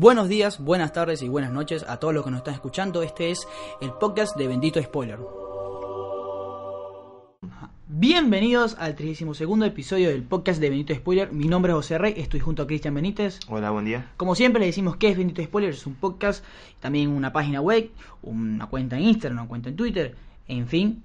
Buenos días, buenas tardes y buenas noches a todos los que nos están escuchando. Este es el podcast de Bendito Spoiler. Bienvenidos al 32 episodio del podcast de Bendito Spoiler. Mi nombre es José Rey, estoy junto a Cristian Benítez. Hola, buen día. Como siempre le decimos que es Bendito Spoiler, es un podcast, también una página web, una cuenta en Instagram, una cuenta en Twitter, en fin,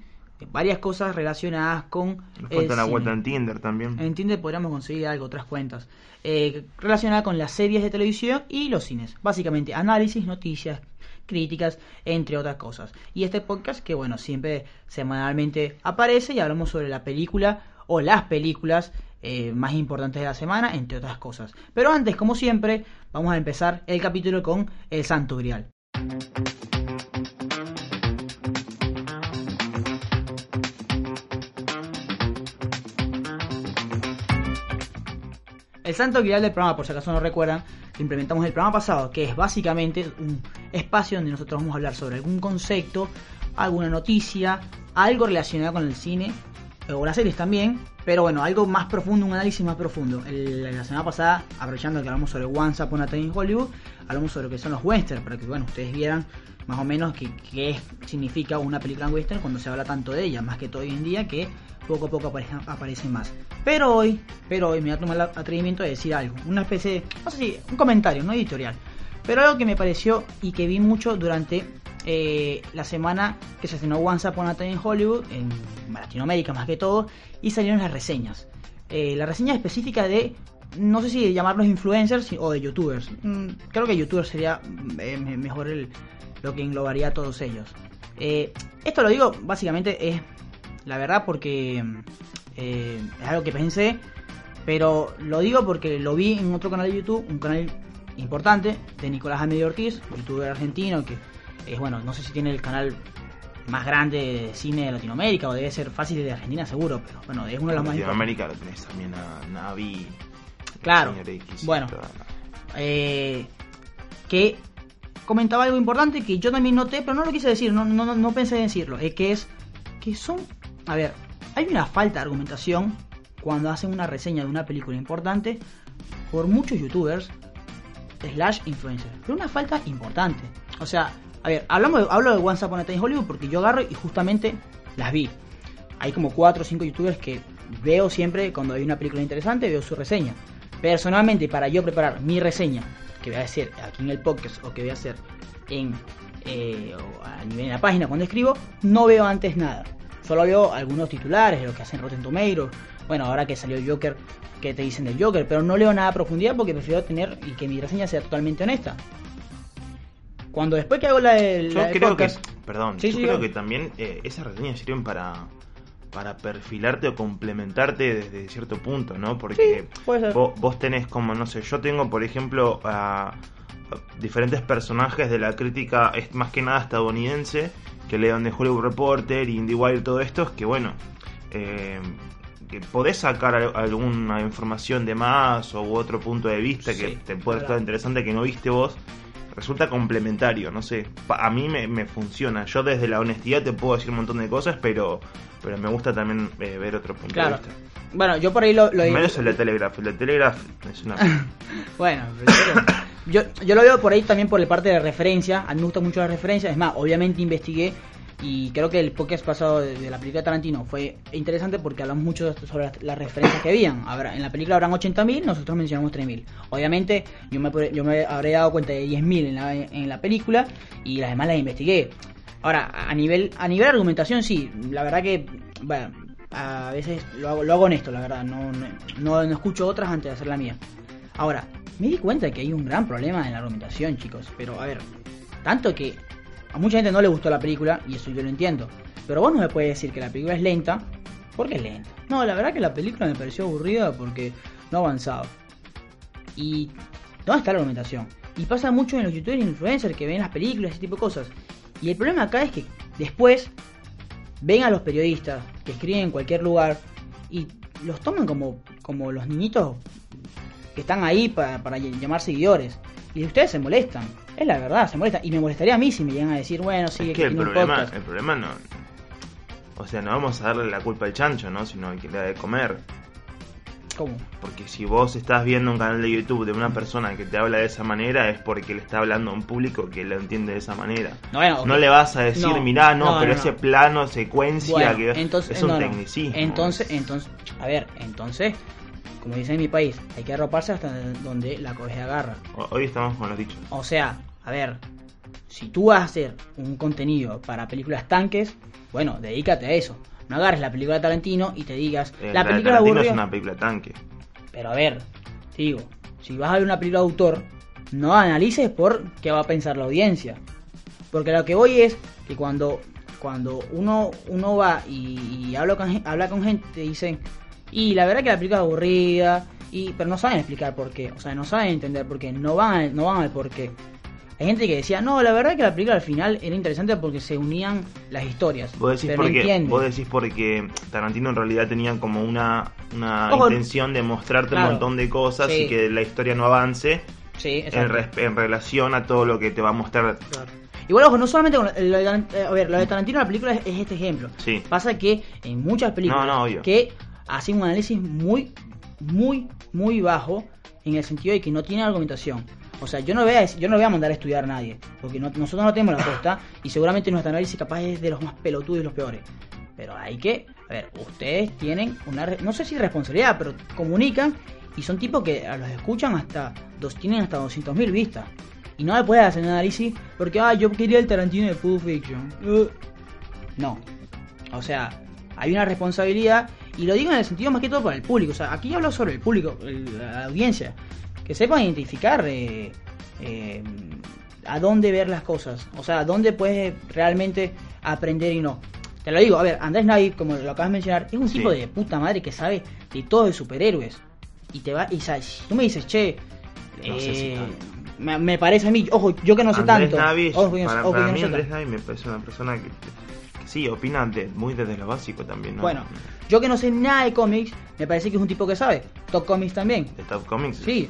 varias cosas relacionadas con... Nos el cuenta la vuelta en Tinder también. En Tinder podríamos conseguir algo, otras cuentas. Eh, relacionadas con las series de televisión y los cines. Básicamente, análisis, noticias, críticas, entre otras cosas. Y este podcast que, bueno, siempre semanalmente aparece y hablamos sobre la película o las películas eh, más importantes de la semana, entre otras cosas. Pero antes, como siempre, vamos a empezar el capítulo con El Santo Grial. El santo grial del programa, por si acaso no recuerdan, implementamos el programa pasado, que es básicamente un espacio donde nosotros vamos a hablar sobre algún concepto, alguna noticia, algo relacionado con el cine, eh, o las series también, pero bueno, algo más profundo, un análisis más profundo. El- la semana pasada, aprovechando que hablamos sobre Once Upon a Time Hollywood, hablamos sobre lo que son los westerns, para que bueno, ustedes vieran más o menos qué, qué significa una película en western cuando se habla tanto de ella, más que todo hoy en día que poco a poco aparecen, más. Pero hoy, pero hoy me voy a tomar el atrevimiento de decir algo, una especie de, no sé si, un comentario, no editorial, pero algo que me pareció y que vi mucho durante eh, la semana que se estrenó Once Upon a Time in Hollywood, en Latinoamérica más que todo, y salieron las reseñas. Eh, la reseña específica de, no sé si llamarlos influencers o de youtubers. Mm, creo que youtubers sería eh, me- mejor el, lo que englobaría a todos ellos. Eh, esto lo digo básicamente es la verdad porque mm, eh, es algo que pensé, pero lo digo porque lo vi en otro canal de YouTube, un canal importante de Nicolás Amedio Ortiz, youtuber argentino que es bueno, no sé si tiene el canal más grande de cine de Latinoamérica o debe ser fácil de Argentina seguro, pero bueno, es uno de los más. Latinoamérica lo tenés también a Navi. Claro. Señor X, Bueno. eh, que comentaba algo importante que yo también noté, pero no lo quise decir, no, no, no- pensé en decirlo, es que es que son, a ver, hay una falta de argumentación cuando hacen una reseña de una película importante por muchos youtubers slash influencers, pero una falta importante. O sea, a ver, hablamos de- hablo de Once Upon a Time Hollywood porque yo agarro y justamente las vi. Hay como 4 o 5 youtubers que veo siempre cuando hay una película interesante, veo su reseña. Personalmente, para yo preparar mi reseña, que voy a hacer aquí en el podcast o que voy a hacer en eh, o a nivel de la página cuando escribo, no veo antes nada. Solo veo algunos titulares de lo que hacen Rotten Tomatoes. Bueno, ahora que salió Joker, que te dicen del Joker, pero no leo nada a profundidad porque prefiero tener y que mi reseña sea totalmente honesta. Cuando después que hago la del, Yo creo podcast, que, perdón, Sí, yo sí, creo que también eh, esas reseñas sirven para para perfilarte o complementarte desde cierto punto, ¿no? Porque Sí, vos, vos tenés como, no sé, yo tengo, por ejemplo, a, diferentes personajes de la crítica, es más que nada estadounidense, que lean de Hollywood Reporter, IndieWire, todo esto, que bueno, eh, que podés sacar al- alguna información de más o otro punto de vista que te puede estar interesante que no viste vos. Resulta complementario, no sé. A mí me, me funciona. Yo desde la honestidad te puedo decir un montón de cosas, pero pero me gusta también eh, ver otro punto Claro. de vista. Bueno, yo por ahí lo, lo Menos el de Telegraph. El de Telegraph es una... Bueno, pero- yo, yo lo veo por ahí también por la parte de referencia. A mí me gusta mucho la referencia. Es más, obviamente investigué y creo que el podcast pasado de, la película de Tarantino fue interesante porque hablamos mucho sobre las, las referencias que habían. Habrá, en la película habrán 80.000, nosotros mencionamos 3.000. Obviamente yo me, yo me habré dado cuenta de 10.000 en la, en la película y las demás las investigué. Ahora, a nivel, a nivel argumentación, sí, la verdad que, bueno, a veces lo hago, lo hago honesto, la verdad, no, no, no, no escucho otras antes de hacer la mía. Ahora, me di cuenta que hay un gran problema en la argumentación, chicos, pero a ver, tanto que a mucha gente no le gustó la película, y eso yo lo entiendo, pero vos no me puedes decir que la película es lenta, porque es lenta. No, la verdad que la película me pareció aburrida porque no avanzaba. Y ¿dónde está la argumentación? Y pasa mucho en los youtubers e influencers que ven las películas, ese tipo de cosas. Y el problema acá es que después ven a los periodistas que escriben en cualquier lugar y los toman como, como los niñitos que están ahí para, para ll- llamar seguidores. Y ustedes se molestan. Es la verdad, se molestan. Y me molestaría a mí si me llegan a decir, bueno, sí, es que el problema, podcast. el problema no... O sea, no vamos a darle la culpa al chancho, ¿no? Sino que le da de comer. ¿Cómo? Porque si vos estás viendo un canal de YouTube de una persona que te habla de esa manera, es porque le está hablando a un público que lo entiende de esa manera. No, bueno, ok. No le vas a decir, No, mirá, no, no, pero no, ese no. plano, secuencia, Bueno, que entonces, es un tecnicismo. Entonces, entonces, a ver, entonces, como dice en mi país, hay que arroparse hasta donde la coge agarra. Hoy estamos con los dichos. O sea, a ver, si tú vas a hacer un contenido para películas tanques, bueno, dedícate a eso. No agarres la película de Tarantino y te digas, Eh, la de película Tarantino aburrida. es una película tanque. Pero a ver, te digo, si vas a ver una película de autor, no analices por qué va a pensar la audiencia. Porque lo que voy es que cuando, cuando uno, uno va y, y habla, con, habla con gente, te dicen, y la verdad que la película es aburrida, y, pero no saben explicar por qué, o sea, no saben entender por qué, no van, no van al por qué. Hay gente que decía, no, la verdad que la película al final era interesante porque se unían las historias. Vos decís, porque, entienden. vos decís porque Tarantino en realidad tenía como una, una Ojo, intención de mostrarte claro, un montón de cosas sí. y que la historia no avance Sí, en, res- en relación a todo lo que te va a mostrar. Claro. Igual, ojo, no solamente con lo de eh, a ver, lo de Tarantino la película es, es este ejemplo. Sí. Pasa que en muchas películas No, no, que hacen un análisis muy, muy, muy bajo en el sentido de que no tiene argumentación. O sea, yo no voy a, yo no voy a mandar a estudiar a nadie, porque no- nosotros no tenemos la costa y seguramente nuestro análisis capaz es de los más pelotudos y los peores. Pero hay que, a ver, ustedes tienen una, no sé si responsabilidad, pero comunican y son tipos que los escuchan hasta, dos, tienen hasta 200.000 vistas. Y no le puedes hacer un análisis porque, ah, yo quería el Tarantino de Pulp Fiction. Uh, no. O sea, hay una responsabilidad y lo digo en el sentido más que todo para el público. O sea, aquí yo hablo sobre el público, el- la audiencia. Que sepan identificar eh, eh, a dónde ver las cosas. O sea, a dónde puedes realmente aprender y no. Te lo digo, a ver, Andrés Navi, como lo acabas de mencionar, es un Sí. tipo de puta madre que sabe de todo de superhéroes. Y te va, y sa- si tú me dices, che, No sé si eh, me, me parece a mí, ojo, yo que no sé tanto. Ojo, para, para yo mí Andrés tanto. Navi me parece una persona que sí, opina de- muy desde lo básico también. ¿no? Bueno, yo que no sé nada de cómics, me parece que es un tipo que sabe. Top Comics también. De Top Comics. Sí.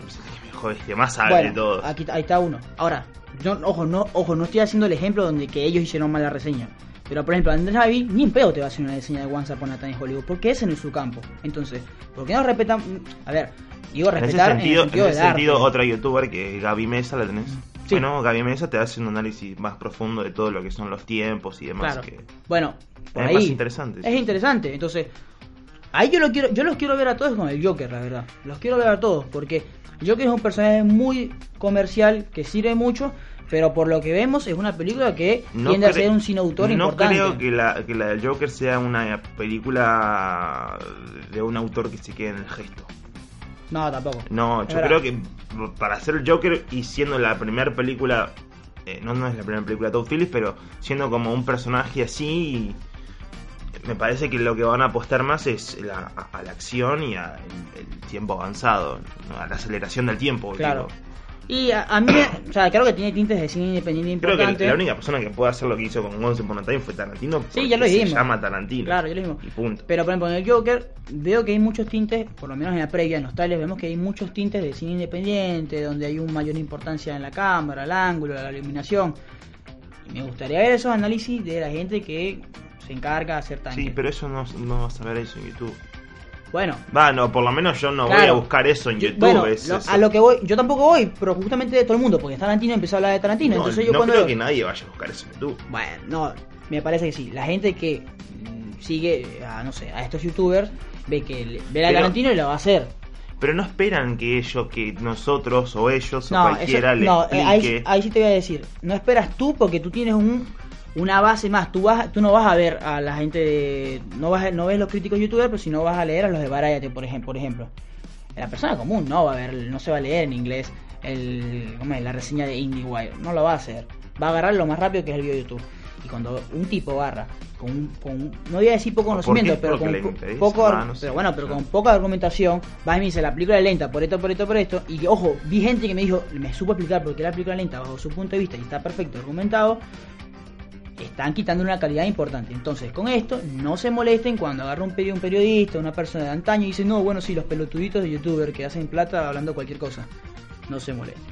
es que más sabe Bueno, de todos. aquí ahí está uno. Ahora, yo, ojo, no, ojo, no estoy haciendo el ejemplo donde que ellos hicieron mal la reseña. Pero por ejemplo, Andrés Navi ni en pedo te va a hacer una reseña de Once Upon a Time in Hollywood, porque ese no es su campo. Entonces, ¿por qué no respetan? A ver, digo En ese respetar sentido, en el sentido en ese sentido otra youtuber que es Gaby Mesa la tenés. Sí. Bueno, Gaby Mesa te hace un análisis más profundo de todo lo que son los tiempos y demás. Claro. Que Bueno, es más interesante. Es interesante. Entonces, ahí yo lo quiero, yo los quiero ver a todos con el Joker, la verdad. Los quiero ver a todos porque el Joker es un personaje muy comercial que sirve mucho, pero por lo que vemos es una película que No tiende a ser un cine autor no importante. creo que la, que la del Joker sea una película de un autor que se quede en el gesto. No, tampoco. No, Es yo verdad. creo que para hacer el Joker y siendo la primera película, eh, no, no es la primera película de Todd Phillips, pero siendo como un personaje así, me parece que lo que van a apostar más es la- a, a la acción y al tiempo avanzado, a la aceleración del tiempo. Claro. Y a, a mí, o sea, creo que tiene tintes de cine independiente Creo importante. que la única persona que puede hacer lo que hizo con Once Upon Time fue Tarantino. Sí, ya lo dijimos. Se llama Tarantino. Claro, ya lo dijimos. Y punto. Pero por ejemplo en el Joker veo que hay muchos tintes, por lo menos en la previa, en los trailers vemos que hay muchos tintes de cine independiente, donde hay una mayor importancia en la cámara, el ángulo, la iluminación. Y me gustaría ver esos análisis de la gente que se encarga de hacer tanques. Sí, pero eso no, no vas a ver eso en YouTube. Bueno, Va, no, por lo menos yo no voy a buscar eso en yo- YouTube. bueno, es lo- eso. a lo que voy, yo tampoco voy, pero justamente de todo el mundo, porque Tarantino empezó a hablar de Tarantino, No, entonces yo no cuando creo que nadie vaya a buscar eso en YouTube. Bueno, no, me parece que sí. La gente que mm, sigue a, no sé, a estos youtubers ve que le- ve a Tarantino y lo va a hacer. Pero no esperan que ellos, que nosotros o ellos o No, cualquiera eso- le no, eh, ahí, explique. ahí sí te voy a decir. No esperas tú porque tú tienes un, una base más. Tú vas, tú no vas a ver a la gente de, no vas, no ves los críticos youtubers, pero si no vas a leer a los de Variety, por ejemplo, por ejemplo. La persona común no va a ver, no se va a leer en inglés el, la reseña de IndieWire, no lo va a hacer. Va a agarrar lo más rápido que es el video de YouTube. Y cuando un tipo agarra con, un- con un- no voy a decir poco conocimiento, pero Porque con interesa, poco, ah, no sé. pero bueno, pero con poca argumentación, va y me dice la película es lenta por esto, por esto, por esto, y ojo, vi gente que me dijo, me supo explicar por qué la película lenta bajo su punto de vista y está perfecto argumentado, están quitando una calidad importante. Entonces, con esto, no se molesten cuando agarra un, peri- un periodista, una persona de antaño y dice, no, bueno, sí, los pelotuditos de youtuber que hacen plata hablando cualquier cosa. No se molesten.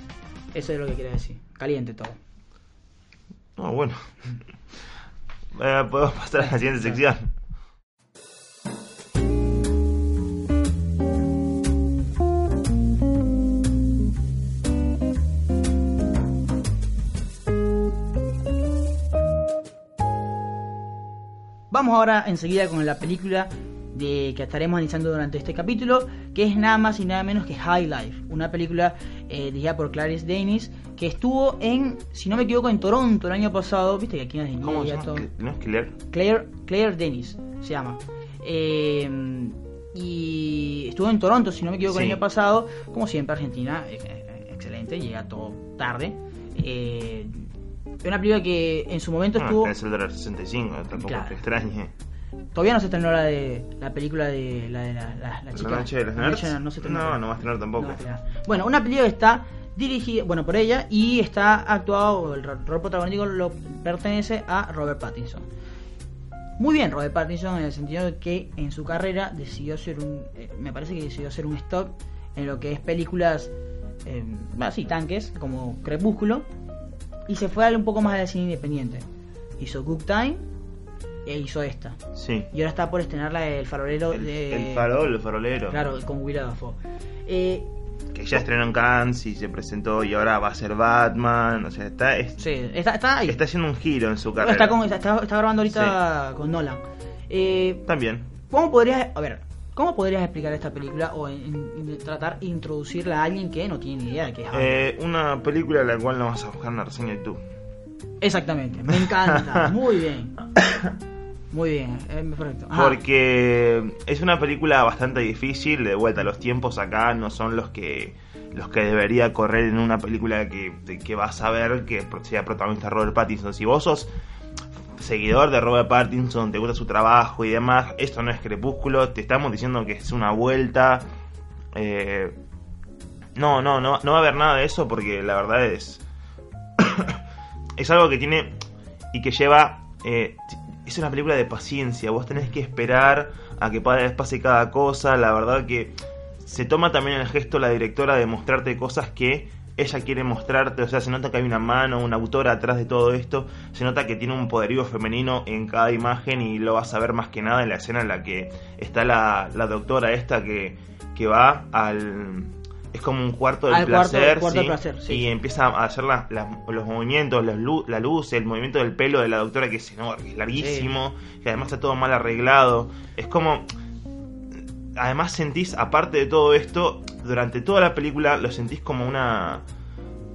Eso es lo que quería decir. Caliente todo. No, bueno. Eh, podemos pasar a la siguiente sección. Vamos ahora enseguida con la película de que estaremos analizando durante este capítulo, que es nada más y nada menos que High Life, una película eh, dirigida por Clarice Danis, que estuvo en, si no me equivoco, en Toronto el año pasado, viste que aquí en ¿Cómo se llama? ¿No es Claire? Claire, Claire Dennis se llama. Eh, y estuvo en Toronto, si no me equivoco, Sí. el año pasado. Como siempre, Argentina, eh, eh, excelente, llega todo tarde. Eh, es una película que en su momento Ah, estuvo. es el dólar 65, tampoco Claro. te extrañe. Todavía no se estrenó la de la película de la de la, la, la chica. ¿La noche de los La nerds? no, se estrenó. No, no va a estrenar tampoco. No a. Bueno, una película que está dirigida, bueno, por ella y está actuado, el ro- rol protagónico lo pertenece a Robert Pattinson. Muy bien, Robert Pattinson en el sentido de que en su carrera decidió hacer un, eh, me parece que decidió hacer un stop en lo que es películas, eh, así, tanques, como Crepúsculo, y se fue a un poco más al cine independiente. Hizo Good Time e hizo esta. Sí. Y ahora está por estrenar la del farolero El, de... el farol, el farolero. Claro, con Willem Dafoe. Eh, Que ya estrenó en Cannes y se presentó y ahora va a ser Batman. O sea, está, es- sí, está, está ahí. está haciendo un giro en su carrera. está, con- está, está grabando ahorita con Nolan. Eh, También. ¿Cómo podrías, a ver, cómo podrías explicar esta película o en- en tratar de introducirla a alguien que no tiene ni idea de qué es? Eh, una película de la cual no vas a buscar una reseña de tú. Exactamente, me encanta, muy bien. Muy bien, eh, perfecto. Ajá. Porque es una película bastante difícil, de vuelta los tiempos acá no son los que los que debería correr en una película que, que vas a ver que sea protagonista Robert Pattinson. Si vos sos seguidor de Robert Pattinson, te gusta su trabajo y demás, esto no es crepúsculo, te estamos diciendo que es una vuelta. eh, no, no, no, no va a haber nada de eso porque la verdad es. es algo que tiene y que lleva. eh, es una película de paciencia. Vos tenés que esperar a que pa- pase cada cosa. La verdad que se toma también el gesto la directora de mostrarte cosas que ella quiere mostrarte. O sea, se nota que hay una mano, una autora atrás de todo esto. Se nota que tiene un poderío femenino en cada imagen y lo vas a ver más que nada en la escena en la que está la, la doctora esta que, que va al. Es como un cuarto del Al placer, cuarto ¿sí? placer, sí. y empieza a hacer las- las- los movimientos, lu- la luz, el movimiento del pelo de la doctora que es enorme, es larguísimo, que además está todo mal arreglado. Es como. Además sentís, aparte de todo esto, durante toda la película lo sentís como una.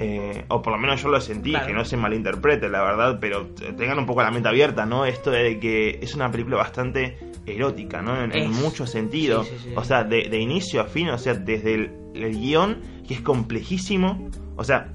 eh, o por lo menos yo lo sentí, Claro. que no se malinterprete, la verdad, pero tengan un poco la mente abierta, ¿no? Esto de que es una película bastante erótica, ¿no? En, muchos sentidos. Sí, sí, sí. O sea, de, de inicio a fin, o sea, desde el, el guion, que es complejísimo, o sea,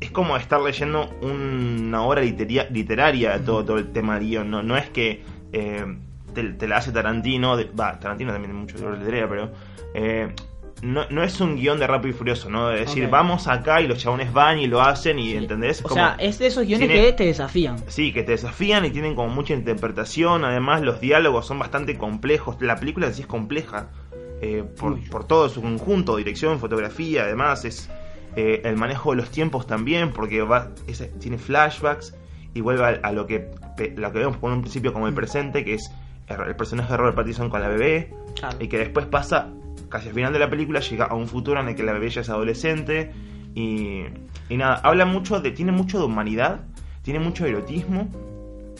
es como estar leyendo una obra literia- literaria, todo, todo el tema del guion, no, no es que eh, te, te la hace Tarantino, va, Tarantino también tiene mucho de literaria, pero eh, no, no es un guion de Rápido y Furioso, ¿no? De decir, vamos acá y los chabones van y lo hacen y, Sí. ¿entendés? O Como- sea, es de esos guiones tiene- que te desafían. Sí, que te desafían y tienen como mucha interpretación. Además, los diálogos son bastante complejos. La película en sí es compleja eh, por, por todo su conjunto: dirección, fotografía. Además, es eh, el manejo de los tiempos también, porque va, es- tiene flashbacks y vuelve a, a lo, que, lo que vemos por un principio como el presente, que es el, personaje de Robert Pattinson con la bebé, Claro. y que después pasa, casi al final de la película, llega a un futuro en el que la bebé ya es adolescente. Y, y nada, habla mucho de. Tiene mucho de humanidad, tiene mucho erotismo,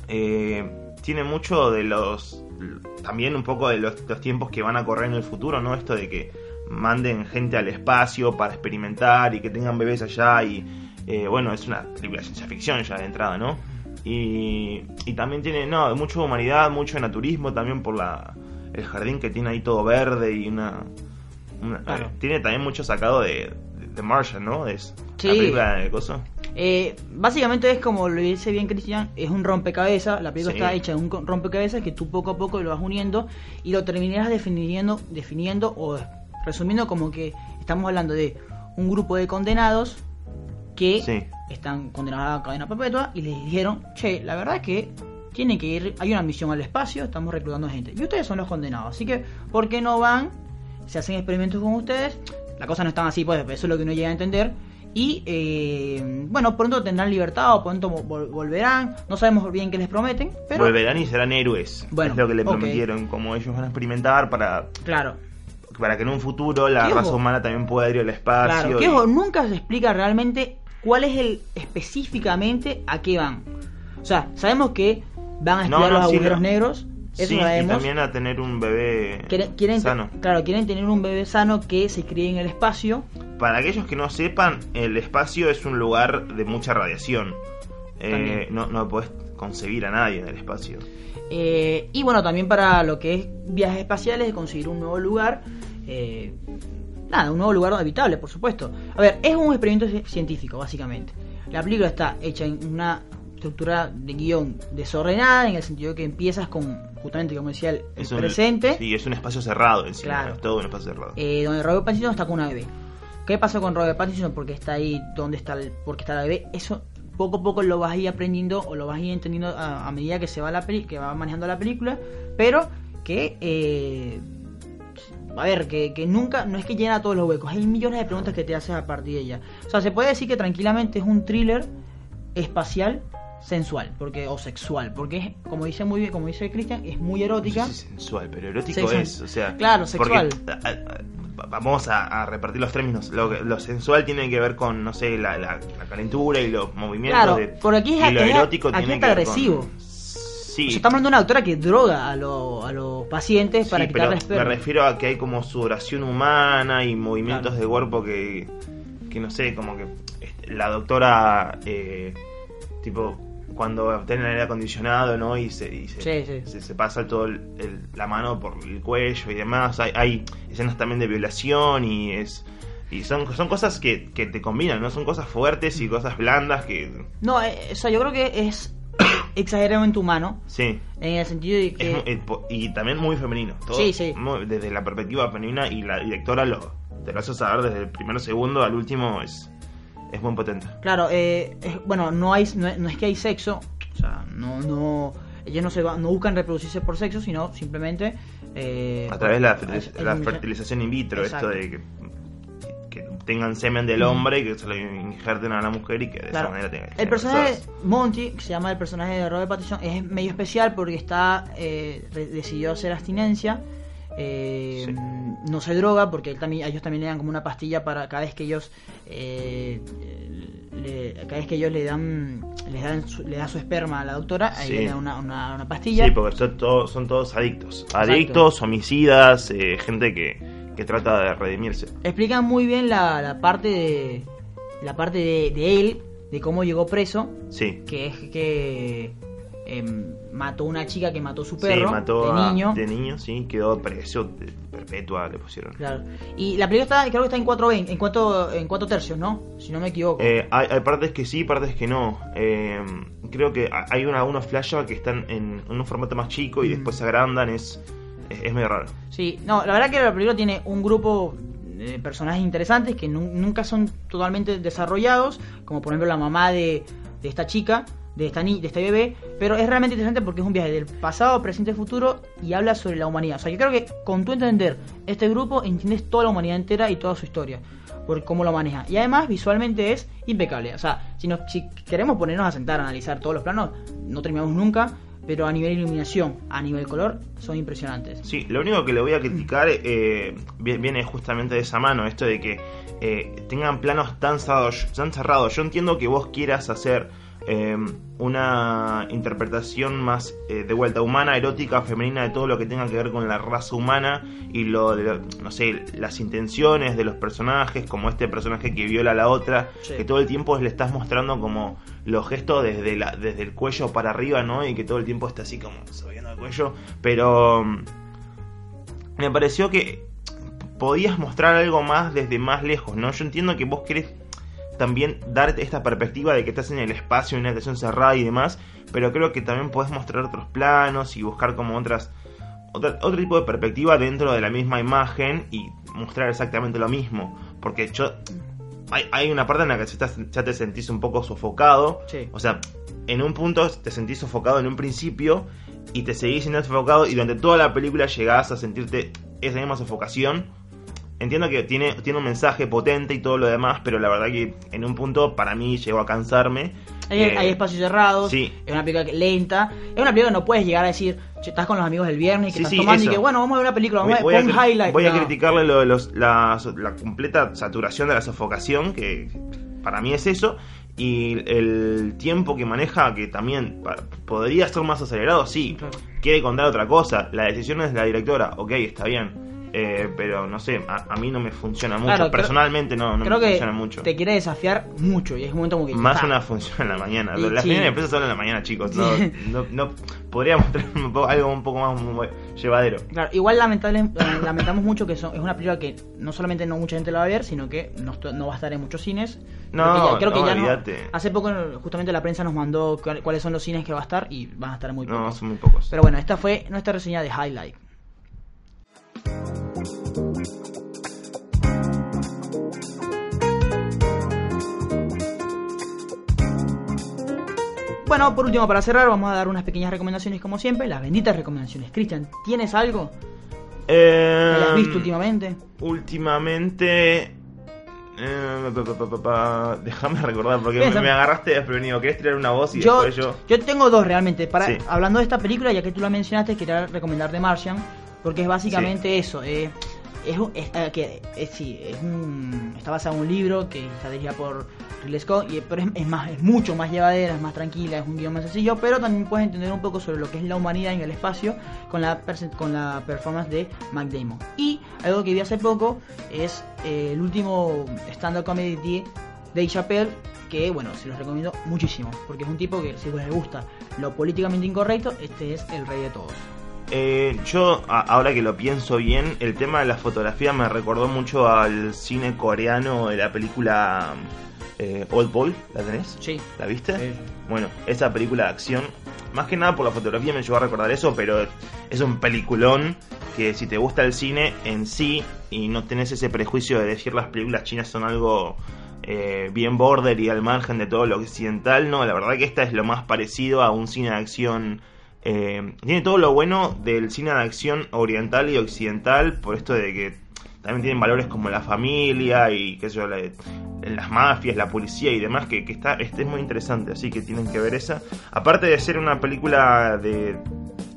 eh, tiene mucho de los. También un poco de los, los tiempos que van a correr en el futuro, ¿no? Esto de que manden gente al espacio para experimentar y que tengan bebés allá. Y eh, bueno, es una película de ciencia ficción ya de entrada, ¿no? Y, y también tiene, no, mucho humanidad, mucho naturismo también por la el jardín que tiene ahí todo verde y una. una- Claro. eh, tiene también mucho sacado de, de, de Martian, ¿no? Es Sí. la película de coso. Eh, básicamente es como lo dice bien Cristian, es un rompecabezas, la película Sí. está hecha de un rompecabezas que tú poco a poco lo vas uniendo y lo terminarás definiendo, definiendo o resumiendo como que estamos hablando de un grupo de condenados que Sí. Están condenados a cadena perpetua y les dijeron, che, la verdad es que tienen que ir, hay una misión al espacio, estamos reclutando gente y ustedes son los condenados, así que ¿por qué no van? Se hacen experimentos con ustedes, la cosa no está así, pues eso es lo que uno llega a entender y eh, bueno, pronto tendrán libertad o pronto vol- volverán, no sabemos bien qué les prometen, pero Volverán y serán héroes. Bueno, es lo que le prometieron. Como ellos van a experimentar para, claro, para que en un futuro la ¿Qué raza humana también pueda ir al espacio. claro, que y- nunca se explica realmente cuál es el específicamente a qué van. O sea, sabemos que van a estudiar no, los agujeros negros, Eso sí, y también a tener un bebé Quieren, quieren- sano. Claro, quieren tener un bebé sano que se críe en el espacio. Para aquellos que no sepan, el espacio es un lugar de mucha radiación. Eh, no, no podés concebir a nadie en el espacio. Eh, y bueno, también para lo que es viajes espaciales, conseguir un nuevo lugar. eh, nada, un nuevo lugar habitable, por supuesto. A ver, es un experimento ci- científico, básicamente. La película está hecha en una estructura de guion desordenada, en el sentido de que empiezas con, justamente como decía, el, Es un, presente. Sí, es un espacio cerrado encima. Claro. Es todo un espacio cerrado. eh, donde Robert Pattinson está con una bebé. ¿Qué pasó con Robert Pattinson? Porque está ahí, ¿dónde está el, porque está la bebé? Eso poco a poco lo vas a ir aprendiendo o lo vas a ir entendiendo a, a medida que se va la peli- que va manejando la película, pero que eh, a ver, que, que nunca, no es que llena todos los huecos, hay millones de preguntas que te haces a partir de ella. O sea, se puede decir que tranquilamente es un thriller espacial sensual, porque o sexual, porque es, como dice muy bien, como dice Cristian, es muy erótica. No sé si sensual, pero erótico es. O sea, claro, porque, sexual. a- a- vamos a, a repartir los términos. Lo, lo sensual tiene que ver con, no sé, la, la- la calentura y los movimientos. Claro, de, por aquí es- y lo es- erótico aquí tiene está que ver con- agresivo. Sí. O sea, estamos hablando de una doctora que droga a, lo- a los pacientes para Sí, pero quitarles me esperma. refiero a que hay como sudoración humana y movimientos Claro. de cuerpo que, que no sé, como que este, la doctora, eh, tipo, cuando tiene el aire acondicionado, ¿no? Y se, y se, Sí, sí. se- se pasa todo el- el- la mano por el cuello y demás. Hay, hay escenas también de violación y es... Y son, son cosas que, que te combinan, ¿no? Son cosas fuertes y cosas blandas que... No, eh, o sea, yo creo que es exageradamente humano Sí. en el sentido de que y también muy femenino. Todo Sí, sí. muy- desde la perspectiva femenina y la directora lo te lo hace saber desde el primero segundo al último es, es muy potente. Claro, eh, es- bueno, no hay, no, es- no es que hay sexo, o sea, no, no, ellos no se va- no buscan reproducirse por sexo, sino simplemente eh, A través de la, fertiliz- la fertilización in vitro, Exacto. esto de que, que tengan semen del hombre y que se lo injerten a la mujer y que de Claro. esa manera tengan El personaje Monty, que se llama el personaje de Robert Pattinson, es medio especial porque está eh, decidió hacer abstinencia. eh, Sí. No se droga porque él también, ellos también le dan como una pastilla para cada vez que ellos eh, le- cada vez que ellos le dan le dan su, le da su esperma a la doctora, ahí Sí. le dan una, una, una pastilla. Sí, porque son todos, son todos adictos. Adictos, homicidas, eh, gente que, que trata de redimirse. Explican muy bien la, la parte de la parte de, de él, de cómo llegó preso, Sí. que es que em, mató una chica que mató a su Sí, perro mató de a- niño. de niño, sí, quedó preso, perpetua le pusieron. Claro. Y la película está, creo que está en 4 en cuatro, en cuatro tercios, ¿no? Si no me equivoco. Eh, hay, hay partes que sí, partes que no. Eh, creo que ha- hay una, algunos flashbacks que están en, en un formato más chico y Mm. después se agrandan, es, es, medio raro. Sí, no, la verdad que la película tiene un grupo de personajes interesantes que nu- nunca son totalmente desarrollados, como por ejemplo la mamá de, de esta chica, de esta ni de este bebé, pero es realmente interesante porque es un viaje del pasado, presente, futuro y habla sobre la humanidad. O sea, yo creo que con tu entender este grupo entiendes toda la humanidad entera y toda su historia, por cómo lo maneja. Y además visualmente es impecable. O sea, si, nos, si queremos ponernos a sentar a analizar todos los planos, no terminamos nunca, pero a nivel iluminación, a nivel color, son impresionantes. Sí, lo único que le voy a criticar eh, vi- viene justamente de esa mano, esto de que eh, tengan planos tan cerrados. Yo entiendo que vos quieras hacer eh, una interpretación más eh, de vuelta humana, erótica, femenina, de todo lo que tenga que ver con la raza humana y lo, de lo- no sé, las intenciones de los personajes, como este personaje que viola a la otra, Sí. que todo el tiempo le estás mostrando como los gestos desde, la, desde el cuello para arriba, ¿no? Y que todo el tiempo está así como subiendo el cuello, pero mm, me pareció que podías mostrar algo más desde más lejos, ¿no? Yo entiendo que vos querés también darte esta perspectiva de que estás en el espacio, en una habitación cerrada y demás, pero creo que también podés mostrar otros planos y buscar como otras otra- otro tipo de perspectiva dentro de la misma imagen y mostrar exactamente lo mismo, porque yo hay, hay una parte en la que ya te- ya te sentís un poco sofocado, Sí. o sea, en un punto te sentís sofocado en un principio y te seguís siendo sofocado y durante toda la película llegás a sentirte esa misma sofocación. Entiendo que tiene, tiene un mensaje potente y todo lo demás, pero la verdad que en un punto para mí llegó a cansarme. Hay, Eh, hay espacios cerrados, sí. es una película lenta, es una película que no puedes llegar a decir, "Che, estás con los amigos del viernes y que Sí, estás sí, tomando y que bueno, vamos a ver una película, vamos Voy, a ver un highlight. voy a criticarle lo de los, la, la completa saturación de la sofocación, que para mí es eso. Y el tiempo que maneja, que también podría ser más acelerado, sí. Claro. Quiere contar otra cosa. La decisión es de la directora, ok, está bien. Eh, pero no sé, a, a mí no me funciona mucho. Claro, creo- Personalmente no, no Creo me que funciona mucho. te quiere desafiar mucho y es un momento que... Más una función en la mañana. Y Las primeras empresas solo en la mañana, chicos. No, no, no- podríamos tener un poco- algo un poco más muy llevadero. Claro, igual lamentable, lamentamos mucho que son- es una película que no solamente no mucha gente la va a ver, sino que no, no va a estar en muchos cines. No, Creo que ya, creo que no, ya no- olvídate. hace poco justamente la prensa nos mandó cuál- cuáles son los cines que va a estar y van a estar muy No, pocos. son muy pocos. Pero bueno, esta fue nuestra reseña de Highlight. Bueno, por último, para cerrar, vamos a dar unas pequeñas recomendaciones como siempre, las benditas recomendaciones. Cristian, ¿tienes algo Eh, hayas visto últimamente? Últimamente. eh, déjame recordar porque me, me agarraste desprevenido. ¿Querés tirar una voz y Yo, después yo.? yo tengo dos realmente. Para, Sí. Hablando de esta película, ya que tú la mencionaste, quería recomendar The Martian, porque es básicamente eso. eh, es, un- es, eh, que, eh, sí, es un, está basado en un libro que está dirigido por Ridley Scott, y, pero es, es más, es mucho más llevadera, es más tranquila, es un guion más sencillo, pero también puedes entender un poco sobre lo que es la humanidad en el espacio con la, con la performance de Mac Damon. Y algo que vi hace poco es eh, el último stand-up comedy de Chappelle, que bueno, se los recomiendo muchísimo, porque es un tipo que si les gusta lo políticamente incorrecto, este es el rey de todos. Eh, yo, a- ahora que lo pienso bien, el tema de la fotografía me recordó mucho al cine coreano de la película eh, Old Boy. ¿La tenés? Sí. ¿La viste? Sí. Bueno, esa película de acción, más que nada por la fotografía me llevó a recordar eso, pero es un peliculón que si te gusta el cine en sí y no tenés ese prejuicio de decir las películas chinas son algo eh, bien border y al margen de todo lo occidental, no, la verdad que esta es lo más parecido a un cine de acción. Eh, tiene todo lo bueno del cine de acción oriental y occidental, por esto de que también tienen valores como la familia y las mafias, la policía y demás, que, está, este es muy interesante, así que tienen que ver esa. Aparte de ser una película de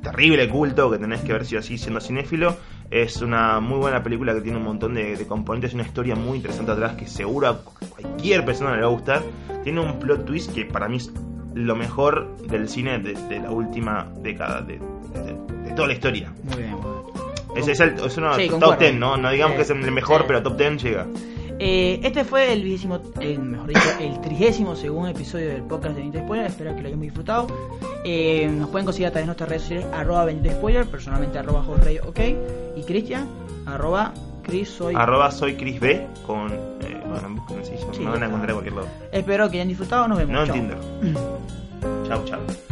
terrible culto que tenés que ver si así siendo cinéfilo, es una muy buena película que tiene un montón de, componentes una historia muy interesante atrás que seguro a cualquier persona le va a gustar. Tiene un plot twist que para mí es lo mejor del cine de, de la última década, de, de- de toda la historia. Muy bien. Es, es, el, es una Sí, top concuerdo. 10, ¿no? No digamos Sí, que es el mejor, sí. pero top 10 llega. Eh, este fue el vigésimo, el, mejor dicho, el trigésimo segundo episodio del podcast de 20 Spoiler. Espero que lo hayamos disfrutado. Eh, nos pueden conseguir a través de nuestras redes sociales, arroba 20 Spoiler, personalmente arroba Jorge, ok. Y Cristian, arroba Chris soy. Arroba soy Chris B con. Eh, bueno, busquen Sí, me van a encontrar en cualquier lado. Espero que hayan disfrutado. Nos vemos. No en Chao. Tinder. Chau, chau.